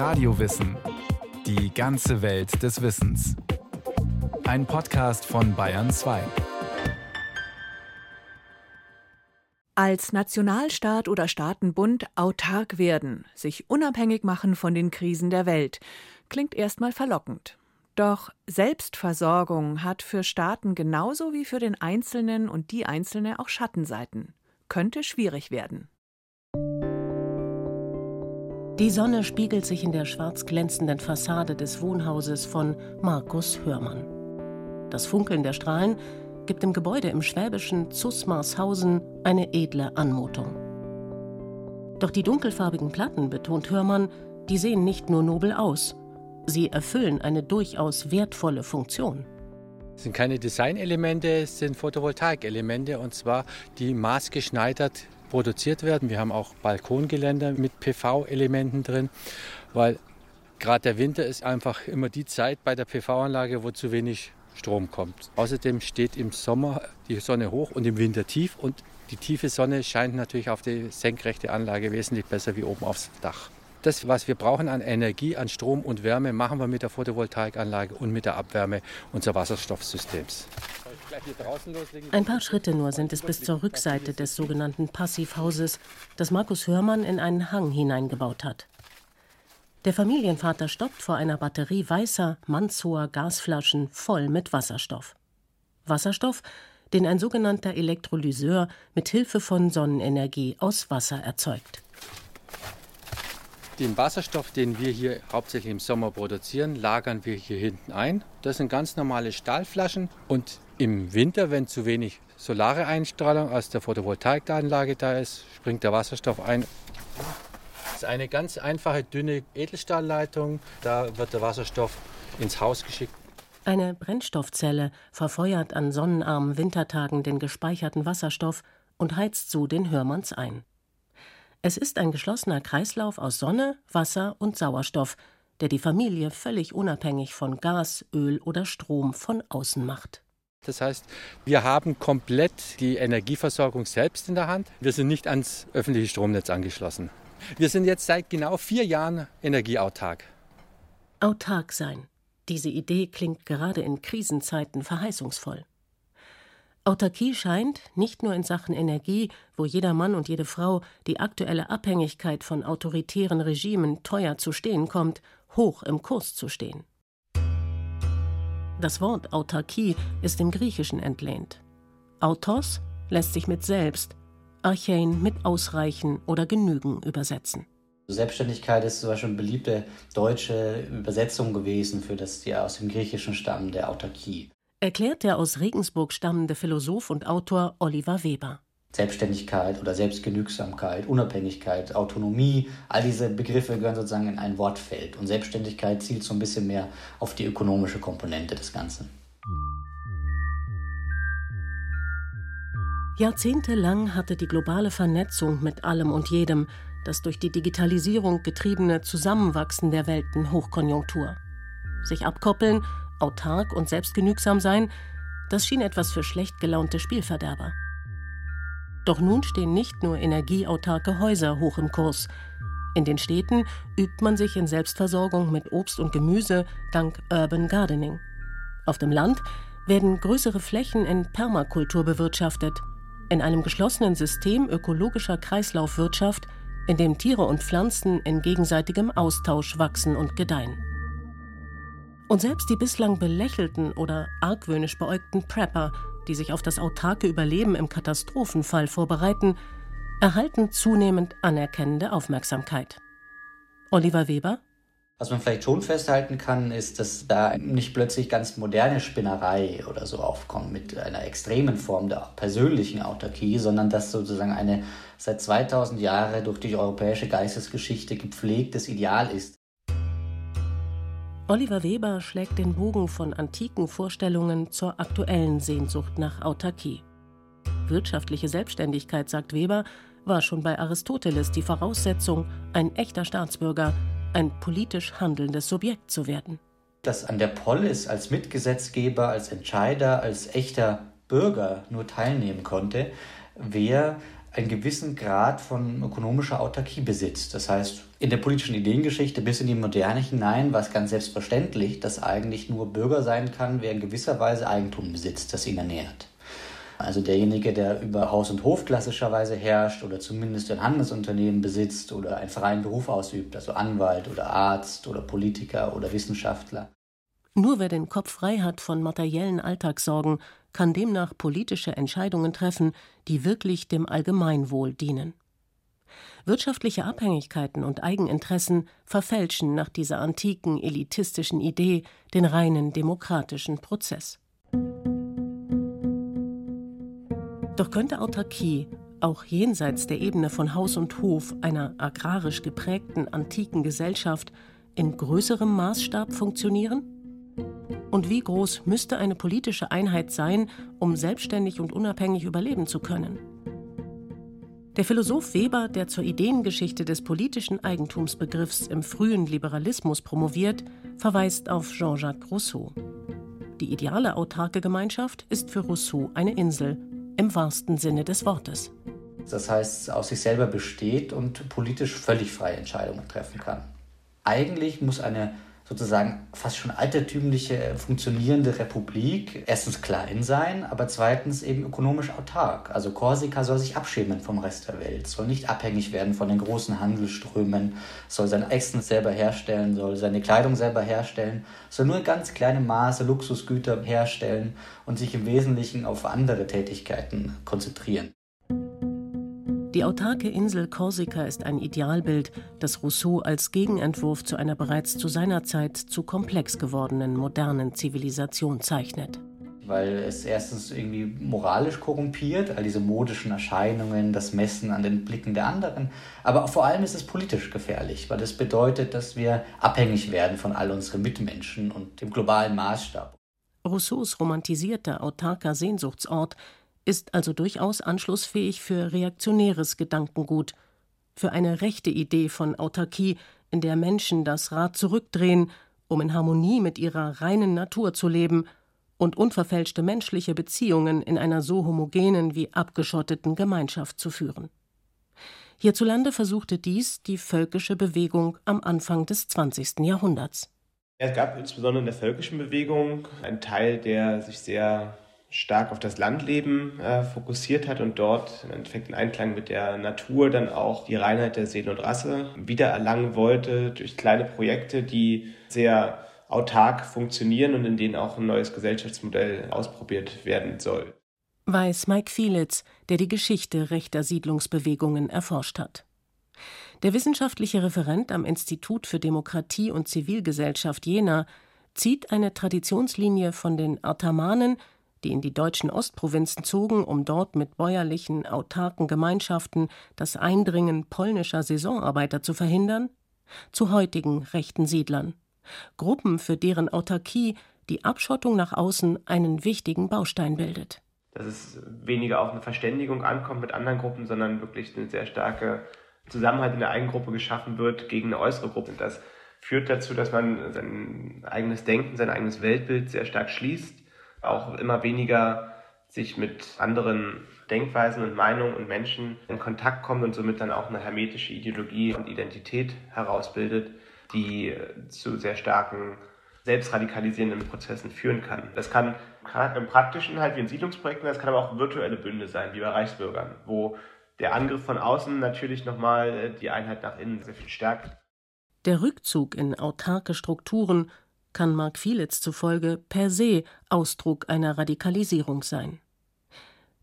Radiowissen. Die ganze Welt des Wissens. Ein Podcast von Bayern 2. Als Nationalstaat oder Staatenbund autark werden, sich unabhängig machen von den Krisen der Welt, klingt erstmal verlockend. Doch Selbstversorgung hat für Staaten genauso wie für den Einzelnen und die Einzelne auch Schattenseiten. Könnte schwierig werden. Die Sonne spiegelt sich in der schwarz glänzenden Fassade des Wohnhauses von Markus Hörmann. Das Funkeln der Strahlen gibt dem Gebäude im schwäbischen Zusmarshausen eine edle Anmutung. Doch die dunkelfarbigen Platten, betont Hörmann, die sehen nicht nur nobel aus, Sie erfüllen eine durchaus wertvolle Funktion. Es sind keine Designelemente, es sind Photovoltaikelemente und zwar die maßgeschneidert produziert werden. Wir haben auch Balkongeländer mit PV-Elementen drin, weil gerade der Winter ist einfach immer die Zeit bei der PV-Anlage, wo zu wenig Strom kommt. Außerdem steht im Sommer die Sonne hoch und im Winter tief und die tiefe Sonne scheint natürlich auf die senkrechte Anlage wesentlich besser wie oben aufs Dach. Das, was wir brauchen an Energie, an Strom und Wärme, machen wir mit der Photovoltaikanlage und mit der Abwärme unseres Wasserstoffsystems. Ein paar Schritte nur sind es bis zur Rückseite des sogenannten Passivhauses, das Markus Hörmann in einen Hang hineingebaut hat. Der Familienvater stoppt vor einer Batterie weißer, mannshoher Gasflaschen voll mit Wasserstoff. Wasserstoff, den ein sogenannter Elektrolyseur mit Hilfe von Sonnenenergie aus Wasser erzeugt. Den Wasserstoff, den wir hier hauptsächlich im Sommer produzieren, lagern wir hier hinten ein. Das sind ganz normale Stahlflaschen und im Winter, wenn zu wenig solare Einstrahlung aus der Photovoltaikanlage da ist, springt der Wasserstoff ein. Das ist eine ganz einfache, dünne Edelstahlleitung. Da wird der Wasserstoff ins Haus geschickt. Eine Brennstoffzelle verfeuert an sonnenarmen Wintertagen den gespeicherten Wasserstoff und heizt so den Hörmanns ein. Es ist ein geschlossener Kreislauf aus Sonne, Wasser und Sauerstoff, der die Familie völlig unabhängig von Gas, Öl oder Strom von außen macht. Das heißt, wir haben komplett die Energieversorgung selbst in der Hand. Wir sind nicht ans öffentliche Stromnetz angeschlossen. Wir sind jetzt seit genau vier Jahren energieautark. Autark sein. Diese Idee klingt gerade in Krisenzeiten verheißungsvoll. Autarkie scheint, nicht nur in Sachen Energie, wo jeder Mann und jede Frau die aktuelle Abhängigkeit von autoritären Regimen teuer zu stehen kommt, hoch im Kurs zu stehen. Das Wort Autarkie ist im Griechischen entlehnt. Autos lässt sich mit selbst, Archein mit ausreichen oder genügen übersetzen. Selbstständigkeit ist zum Beispiel eine beliebte deutsche Übersetzung gewesen für das, die aus dem Griechischen stammende Autarkie erklärt der aus Regensburg stammende Philosoph und Autor Oliver Weber. Selbstständigkeit oder Selbstgenügsamkeit, Unabhängigkeit, Autonomie, all diese Begriffe gehören sozusagen in ein Wortfeld. Und Selbstständigkeit zielt so ein bisschen mehr auf die ökonomische Komponente des Ganzen. Jahrzehntelang hatte die globale Vernetzung mit allem und jedem, das durch die Digitalisierung getriebene Zusammenwachsen der Welten Hochkonjunktur. Sich abkoppeln autark und selbstgenügsam sein, das schien etwas für schlecht gelaunte Spielverderber. Doch nun stehen nicht nur energieautarke Häuser hoch im Kurs. In den Städten übt man sich in Selbstversorgung mit Obst und Gemüse dank Urban Gardening. Auf dem Land werden größere Flächen in Permakultur bewirtschaftet, in einem geschlossenen System ökologischer Kreislaufwirtschaft, in dem Tiere und Pflanzen in gegenseitigem Austausch wachsen und gedeihen. Und selbst die bislang belächelten oder argwöhnisch beäugten Prepper, die sich auf das autarke Überleben im Katastrophenfall vorbereiten, erhalten zunehmend anerkennende Aufmerksamkeit. Oliver Weber was man vielleicht schon festhalten kann, ist, dass da nicht plötzlich ganz moderne Spinnerei oder so aufkommt mit einer extremen Form der persönlichen Autarkie, sondern dass sozusagen eine seit 2000 Jahren durch die europäische Geistesgeschichte gepflegtes Ideal ist. Oliver Weber schlägt den Bogen von antiken Vorstellungen zur aktuellen Sehnsucht nach Autarkie. Wirtschaftliche Selbstständigkeit, sagt Weber, war schon bei Aristoteles die Voraussetzung, ein echter Staatsbürger, ein politisch handelndes Subjekt zu werden. Dass an der Polis als Mitgesetzgeber, als Entscheider, als echter Bürger nur teilnehmen konnte, wer einen gewissen Grad von ökonomischer Autarkie besitzt. Das heißt, in der politischen Ideengeschichte bis in die Moderne hinein war es ganz selbstverständlich, dass eigentlich nur Bürger sein kann, wer in gewisser Weise Eigentum besitzt, das ihn ernährt. Also derjenige, der über Haus und Hof klassischerweise herrscht oder zumindest ein Handelsunternehmen besitzt oder einen freien Beruf ausübt, also Anwalt oder Arzt oder Politiker oder Wissenschaftler. Nur wer den Kopf frei hat von materiellen Alltagssorgen, kann demnach politische Entscheidungen treffen, die wirklich dem Allgemeinwohl dienen. Wirtschaftliche Abhängigkeiten und Eigeninteressen verfälschen nach dieser antiken elitistischen Idee den reinen demokratischen Prozess. Doch könnte Autarkie auch jenseits der Ebene von Haus und Hof einer agrarisch geprägten antiken Gesellschaft in größerem Maßstab funktionieren? Und wie groß müsste eine politische Einheit sein, um selbstständig und unabhängig überleben zu können? Der Philosoph Weber, der zur Ideengeschichte des politischen Eigentumsbegriffs im frühen Liberalismus promoviert, verweist auf Jean-Jacques Rousseau. Die ideale autarke Gemeinschaft ist für Rousseau eine Insel, im wahrsten Sinne des Wortes. Das heißt, aus sich selber besteht und politisch völlig freie Entscheidungen treffen kann. Eigentlich muss eine sozusagen fast schon altertümliche, funktionierende Republik erstens klein sein, aber zweitens eben ökonomisch autark. Also Korsika soll sich abschirmen vom Rest der Welt, soll nicht abhängig werden von den großen Handelsströmen, soll sein Essen selber herstellen, soll seine Kleidung selber herstellen, soll nur in ganz kleinem Maße Luxusgüter herstellen und sich im Wesentlichen auf andere Tätigkeiten konzentrieren. Die autarke Insel Korsika ist ein Idealbild, das Rousseau als Gegenentwurf zu einer bereits zu seiner Zeit zu komplex gewordenen modernen Zivilisation zeichnet. Weil es erstens irgendwie moralisch korrumpiert, all diese modischen Erscheinungen, das Messen an den Blicken der anderen. Aber vor allem ist es politisch gefährlich, weil es bedeutet, dass wir abhängig werden von all unseren Mitmenschen und dem globalen Maßstab. Rousseaus romantisierter, autarker Sehnsuchtsort ist also durchaus anschlussfähig für reaktionäres Gedankengut, für eine rechte Idee von Autarkie, in der Menschen das Rad zurückdrehen, um in Harmonie mit ihrer reinen Natur zu leben und unverfälschte menschliche Beziehungen in einer so homogenen wie abgeschotteten Gemeinschaft zu führen. Hierzulande versuchte dies die völkische Bewegung am Anfang des 20. Jahrhunderts. Es gab insbesondere in der völkischen Bewegung einen Teil, der sich sehr stark auf das Landleben äh, fokussiert hat und dort im Endeffekt in Einklang mit der Natur dann auch die Reinheit der Seele und Rasse wiedererlangen wollte durch kleine Projekte, die sehr autark funktionieren und in denen auch ein neues Gesellschaftsmodell ausprobiert werden soll. Weiß Mike Fielitz, der die Geschichte rechter Siedlungsbewegungen erforscht hat. Der wissenschaftliche Referent am Institut für Demokratie und Zivilgesellschaft Jena zieht eine Traditionslinie von den Artamanen die in die deutschen Ostprovinzen zogen, um dort mit bäuerlichen, autarken Gemeinschaften das Eindringen polnischer Saisonarbeiter zu verhindern, zu heutigen rechten Siedlern. Gruppen, für deren Autarkie die Abschottung nach außen einen wichtigen Baustein bildet. Dass es weniger auf eine Verständigung ankommt mit anderen Gruppen, sondern wirklich eine sehr starke Zusammenhalt in der eigenen Gruppe geschaffen wird gegen eine äußere Gruppe. Das führt dazu, dass man sein eigenes Denken, sein eigenes Weltbild sehr stark schließt auch immer weniger sich mit anderen Denkweisen und Meinungen und Menschen in Kontakt kommt und somit dann auch eine hermetische Ideologie und Identität herausbildet, die zu sehr starken selbstradikalisierenden Prozessen führen kann. Das kann im Praktischen halt wie in Siedlungsprojekten, das kann aber auch virtuelle Bünde sein, wie bei Reichsbürgern, wo der Angriff von außen natürlich nochmal die Einheit nach innen sehr viel stärkt. Der Rückzug in autarke Strukturen kann Mark Fielitz zufolge per se Ausdruck einer Radikalisierung sein.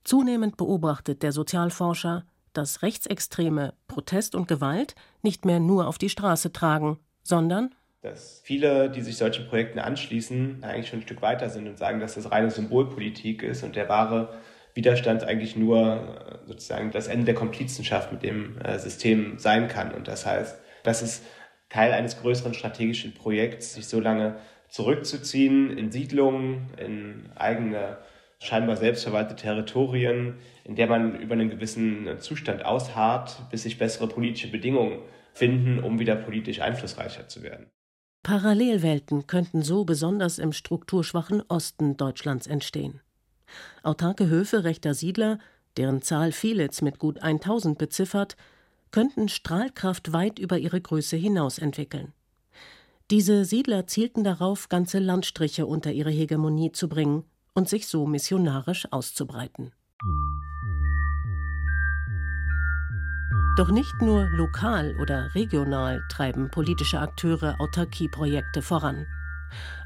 Zunehmend beobachtet der Sozialforscher, dass Rechtsextreme Protest und Gewalt nicht mehr nur auf die Straße tragen, sondern dass viele, die sich solchen Projekten anschließen, eigentlich schon ein Stück weiter sind und sagen, dass das reine Symbolpolitik ist und der wahre Widerstand eigentlich nur äh, sozusagen das Ende der Komplizenschaft mit dem äh, System sein kann. Und das heißt, dass es Teil eines größeren strategischen Projekts, sich so lange zurückzuziehen in Siedlungen, in eigene scheinbar selbstverwaltete Territorien, in der man über einen gewissen Zustand ausharrt, bis sich bessere politische Bedingungen finden, um wieder politisch einflussreicher zu werden. Parallelwelten könnten so besonders im strukturschwachen Osten Deutschlands entstehen. Autarke Höfe rechter Siedler, deren Zahl Felix mit gut 1000 beziffert, könnten Strahlkraft weit über ihre Größe hinaus entwickeln. Diese Siedler zielten darauf, ganze Landstriche unter ihre Hegemonie zu bringen und sich so missionarisch auszubreiten. Doch nicht nur lokal oder regional treiben politische Akteure Autarkieprojekte voran.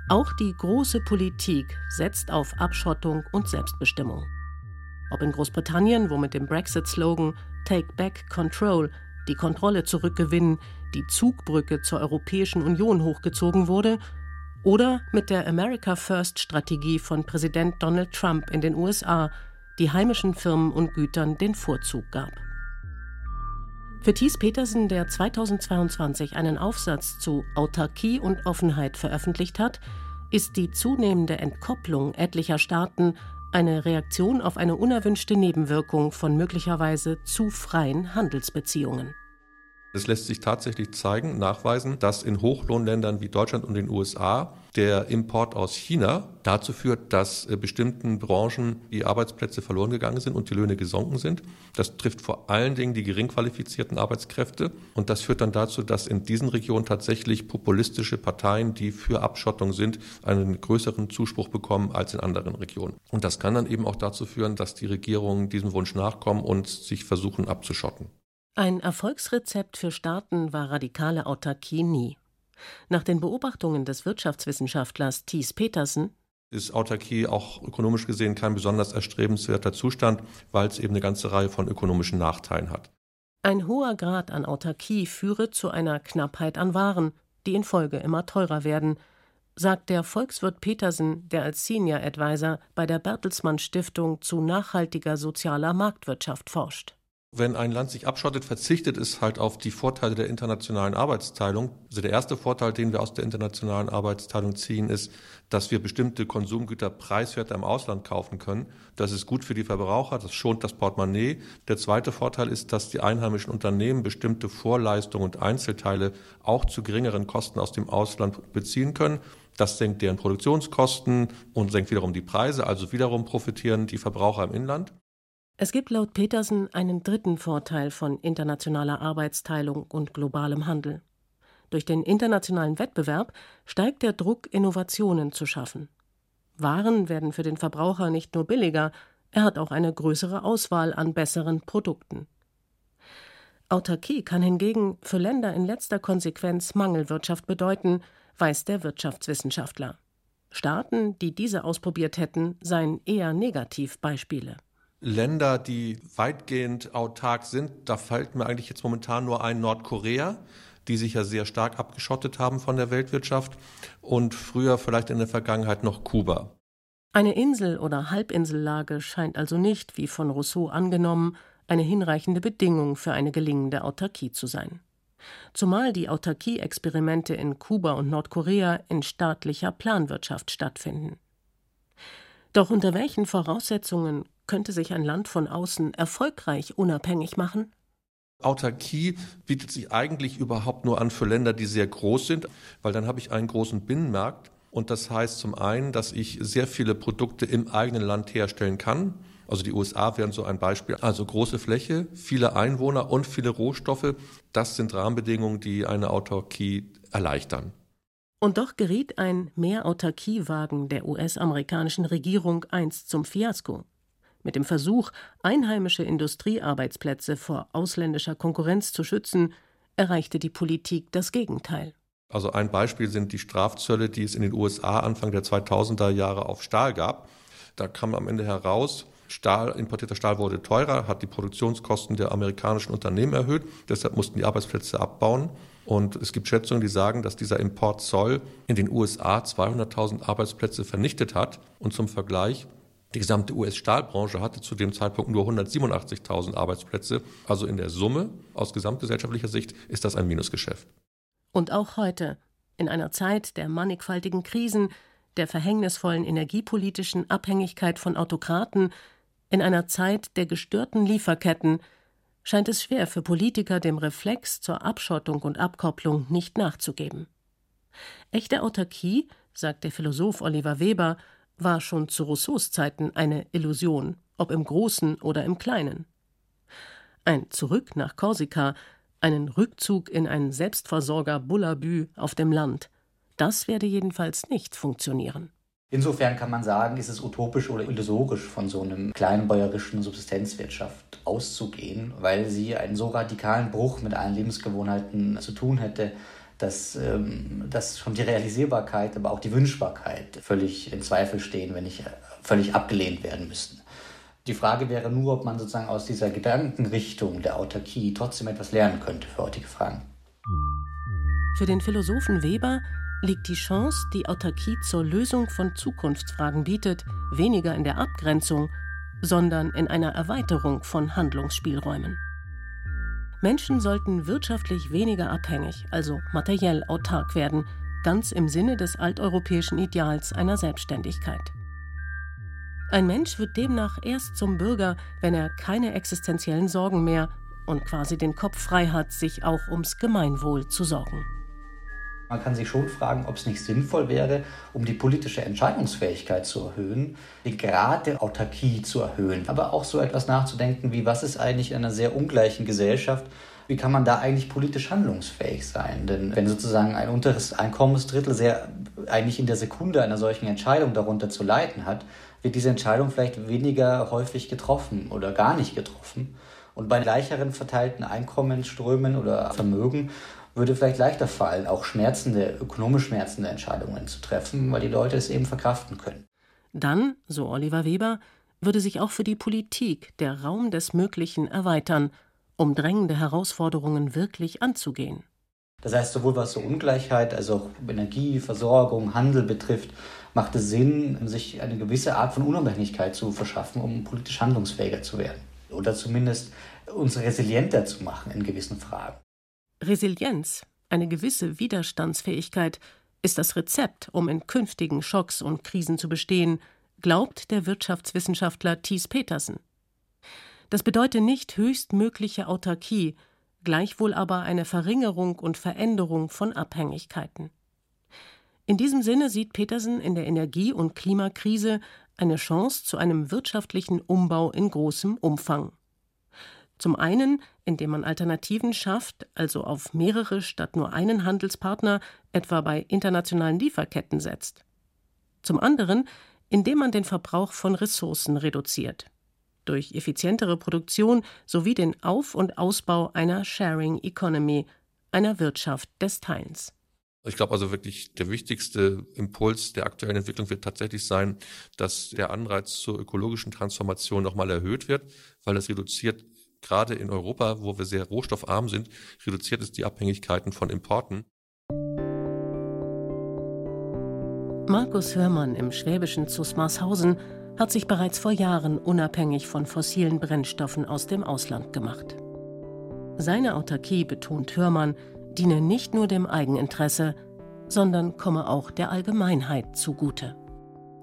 Auch die große Politik setzt auf Abschottung und Selbstbestimmung. Ob in Großbritannien, wo mit dem Brexit-Slogan Take Back Control die Kontrolle zurückgewinnen, die Zugbrücke zur Europäischen Union hochgezogen wurde, oder mit der America First Strategie von Präsident Donald Trump in den USA, die heimischen Firmen und Gütern den Vorzug gab. Für Thies Petersen, der 2022 einen Aufsatz zu Autarkie und Offenheit veröffentlicht hat, ist die zunehmende Entkopplung etlicher Staaten eine Reaktion auf eine unerwünschte Nebenwirkung von möglicherweise zu freien Handelsbeziehungen. Es lässt sich tatsächlich zeigen, nachweisen, dass in Hochlohnländern wie Deutschland und den USA der Import aus China dazu führt, dass äh, bestimmten Branchen die Arbeitsplätze verloren gegangen sind und die Löhne gesunken sind. Das trifft vor allen Dingen die gering qualifizierten Arbeitskräfte. Und das führt dann dazu, dass in diesen Regionen tatsächlich populistische Parteien, die für Abschottung sind, einen größeren Zuspruch bekommen als in anderen Regionen. Und das kann dann eben auch dazu führen, dass die Regierungen diesem Wunsch nachkommen und sich versuchen abzuschotten. Ein Erfolgsrezept für Staaten war radikale Autarkie nie. Nach den Beobachtungen des Wirtschaftswissenschaftlers Thies Petersen ist Autarkie auch ökonomisch gesehen kein besonders erstrebenswerter Zustand, weil es eben eine ganze Reihe von ökonomischen Nachteilen hat. Ein hoher Grad an Autarkie führe zu einer Knappheit an Waren, die in Folge immer teurer werden, sagt der Volkswirt Petersen, der als Senior Advisor bei der Bertelsmann Stiftung zu nachhaltiger sozialer Marktwirtschaft forscht. Wenn ein Land sich abschottet, verzichtet es halt auf die Vorteile der internationalen Arbeitsteilung. Also der erste Vorteil, den wir aus der internationalen Arbeitsteilung ziehen, ist, dass wir bestimmte Konsumgüter preiswerter im Ausland kaufen können. Das ist gut für die Verbraucher, das schont das Portemonnaie. Der zweite Vorteil ist, dass die einheimischen Unternehmen bestimmte Vorleistungen und Einzelteile auch zu geringeren Kosten aus dem Ausland beziehen können. Das senkt deren Produktionskosten und senkt wiederum die Preise, also wiederum profitieren die Verbraucher im Inland. Es gibt laut Petersen einen dritten Vorteil von internationaler Arbeitsteilung und globalem Handel. Durch den internationalen Wettbewerb steigt der Druck, Innovationen zu schaffen. Waren werden für den Verbraucher nicht nur billiger, er hat auch eine größere Auswahl an besseren Produkten. Autarkie kann hingegen für Länder in letzter Konsequenz Mangelwirtschaft bedeuten, weiß der Wirtschaftswissenschaftler. Staaten, die diese ausprobiert hätten, seien eher Negativbeispiele. Länder, die weitgehend autark sind, da fällt mir eigentlich jetzt momentan nur ein Nordkorea, die sich ja sehr stark abgeschottet haben von der Weltwirtschaft und früher vielleicht in der Vergangenheit noch Kuba. Eine Insel- oder Halbinsellage scheint also nicht, wie von Rousseau angenommen, eine hinreichende Bedingung für eine gelingende Autarkie zu sein. Zumal die Autarkie-Experimente in Kuba und Nordkorea in staatlicher Planwirtschaft stattfinden. Doch unter welchen Voraussetzungen könnte sich ein Land von außen erfolgreich unabhängig machen? Autarkie bietet sich eigentlich überhaupt nur an für Länder, die sehr groß sind, weil dann habe ich einen großen Binnenmarkt. Und das heißt zum einen, dass ich sehr viele Produkte im eigenen Land herstellen kann. Also die USA wären so ein Beispiel. Also große Fläche, viele Einwohner und viele Rohstoffe. Das sind Rahmenbedingungen, die eine Autarkie erleichtern. Und doch geriet ein Mehr-Autarkie-Wagen der US-amerikanischen Regierung einst zum Fiasko. Mit dem Versuch, einheimische Industriearbeitsplätze vor ausländischer Konkurrenz zu schützen, erreichte die Politik das Gegenteil. Also ein Beispiel sind die Strafzölle, die es in den USA Anfang der 2000er Jahre auf Stahl gab. Da kam am Ende heraus, Stahl, importierter Stahl wurde teurer, hat die Produktionskosten der amerikanischen Unternehmen erhöht. Deshalb mussten die Arbeitsplätze abbauen. Und es gibt Schätzungen, die sagen, dass dieser Importzoll in den USA 200.000 Arbeitsplätze vernichtet hat. Und zum Vergleich, die gesamte US-Stahlbranche hatte zu dem Zeitpunkt nur 187.000 Arbeitsplätze. Also in der Summe, aus gesamtgesellschaftlicher Sicht, ist das ein Minusgeschäft. Und auch heute, in einer Zeit der mannigfaltigen Krisen, der verhängnisvollen energiepolitischen Abhängigkeit von Autokraten, in einer Zeit der gestörten Lieferketten, scheint es schwer für Politiker, dem Reflex zur Abschottung und Abkopplung nicht nachzugeben. Echte Autarkie, sagt der Philosoph Oliver Weber, war schon zu Rousseaus Zeiten eine Illusion ob im Großen oder im Kleinen. Ein Zurück nach Korsika, einen Rückzug in ein Selbstversorger Bullabü auf dem Land, das werde jedenfalls nicht funktionieren. Insofern kann man sagen, ist es utopisch oder illusorisch, von so einem kleinbäuerischen Subsistenzwirtschaft auszugehen, weil sie einen so radikalen Bruch mit allen Lebensgewohnheiten zu tun hätte, dass, ähm, dass schon die Realisierbarkeit, aber auch die Wünschbarkeit völlig in Zweifel stehen, wenn nicht völlig abgelehnt werden müssten. Die Frage wäre nur, ob man sozusagen aus dieser Gedankenrichtung der Autarkie trotzdem etwas lernen könnte für heutige Fragen. Für den Philosophen Weber liegt die Chance, die Autarkie zur Lösung von Zukunftsfragen bietet, weniger in der Abgrenzung, sondern in einer Erweiterung von Handlungsspielräumen. Menschen sollten wirtschaftlich weniger abhängig, also materiell autark werden, ganz im Sinne des alteuropäischen Ideals einer Selbstständigkeit. Ein Mensch wird demnach erst zum Bürger, wenn er keine existenziellen Sorgen mehr und quasi den Kopf frei hat, sich auch ums Gemeinwohl zu sorgen. Man kann sich schon fragen, ob es nicht sinnvoll wäre, um die politische Entscheidungsfähigkeit zu erhöhen, den Grad der Autarkie zu erhöhen. Aber auch so etwas nachzudenken wie, was ist eigentlich in einer sehr ungleichen Gesellschaft, wie kann man da eigentlich politisch handlungsfähig sein? Denn wenn sozusagen ein unteres Einkommensdrittel sehr eigentlich in der Sekunde einer solchen Entscheidung darunter zu leiden hat, wird diese Entscheidung vielleicht weniger häufig getroffen oder gar nicht getroffen. Und bei gleicheren verteilten Einkommensströmen oder Vermögen würde vielleicht leichter fallen, auch schmerzende, ökonomisch schmerzende Entscheidungen zu treffen, weil die Leute es eben verkraften können. Dann, so Oliver Weber, würde sich auch für die Politik der Raum des Möglichen erweitern, um drängende Herausforderungen wirklich anzugehen. Das heißt, sowohl was so Ungleichheit als auch Energie, Versorgung, Handel betrifft, macht es Sinn, sich eine gewisse Art von Unabhängigkeit zu verschaffen, um politisch handlungsfähiger zu werden. Oder zumindest uns resilienter zu machen in gewissen Fragen. Resilienz, eine gewisse Widerstandsfähigkeit, ist das Rezept, um in künftigen Schocks und Krisen zu bestehen, glaubt der Wirtschaftswissenschaftler Thies Petersen. Das bedeutet nicht höchstmögliche Autarkie, gleichwohl aber eine Verringerung und Veränderung von Abhängigkeiten. In diesem Sinne sieht Petersen in der Energie- und Klimakrise eine Chance zu einem wirtschaftlichen Umbau in großem Umfang. Zum einen, indem man Alternativen schafft, also auf mehrere statt nur einen Handelspartner, etwa bei internationalen Lieferketten setzt. Zum anderen, indem man den Verbrauch von Ressourcen reduziert. Durch effizientere Produktion sowie den Auf- und Ausbau einer Sharing Economy, einer Wirtschaft des Teilens. Ich glaube also wirklich, der wichtigste Impuls der aktuellen Entwicklung wird tatsächlich sein, dass der Anreiz zur ökologischen Transformation nochmal erhöht wird, weil das reduziert gerade in Europa, wo wir sehr rohstoffarm sind, reduziert es die Abhängigkeiten von Importen. Markus Hörmann im schwäbischen Zusmarshausen hat sich bereits vor Jahren unabhängig von fossilen Brennstoffen aus dem Ausland gemacht. Seine Autarkie, betont Hörmann, diene nicht nur dem Eigeninteresse, sondern komme auch der Allgemeinheit zugute.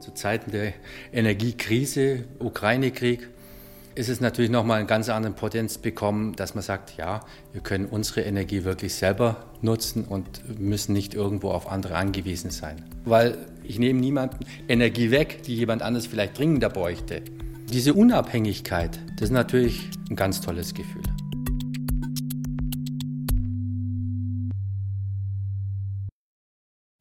Zu Zeiten der Energiekrise, Ukraine-Krieg, ist es natürlich nochmal einen ganz anderen Potenz bekommen, dass man sagt, ja, wir können unsere Energie wirklich selber nutzen und müssen nicht irgendwo auf andere angewiesen sein. Weil ich nehme niemanden Energie weg, die jemand anderes vielleicht dringender bräuchte. Diese Unabhängigkeit, das ist natürlich ein ganz tolles Gefühl.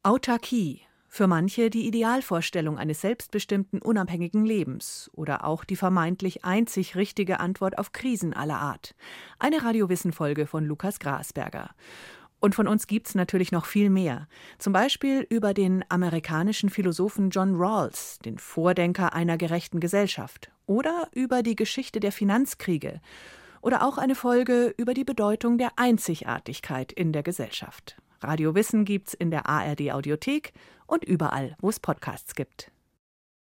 Autarkie für manche die Idealvorstellung eines selbstbestimmten, unabhängigen Lebens oder auch die vermeintlich einzig richtige Antwort auf Krisen aller Art. Eine Radiowissen-Folge von Lukas Grasberger. Und von uns gibt's natürlich noch viel mehr. Zum Beispiel über den amerikanischen Philosophen John Rawls, den Vordenker einer gerechten Gesellschaft. Oder über die Geschichte der Finanzkriege. Oder auch eine Folge über die Bedeutung der Einzigartigkeit in der Gesellschaft. Radio Wissen gibt's in der ARD Audiothek und überall, wo es Podcasts gibt.